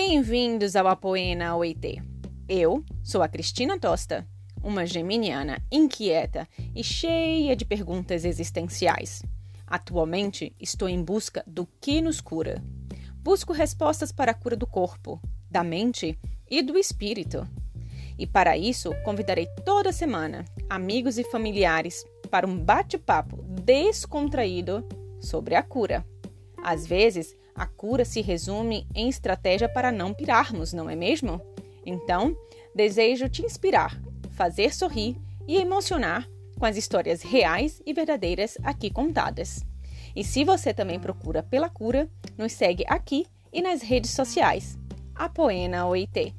Bem-vindos ao Apoena Oit. Eu sou a Cristina Tosta, uma geminiana inquieta e cheia de perguntas existenciais. Atualmente estou em busca do que nos cura. Busco respostas para a cura do corpo, da mente e do espírito. E para isso, convidarei toda semana amigos e familiares para um bate-papo descontraído sobre a cura. Às vezes, a cura se resume em estratégia para não pirarmos, não é mesmo? Então, desejo te inspirar, fazer sorrir e emocionar com as histórias reais e verdadeiras aqui contadas. E se você também procura pela cura, nos segue aqui e nas redes sociais. Apoena OIT.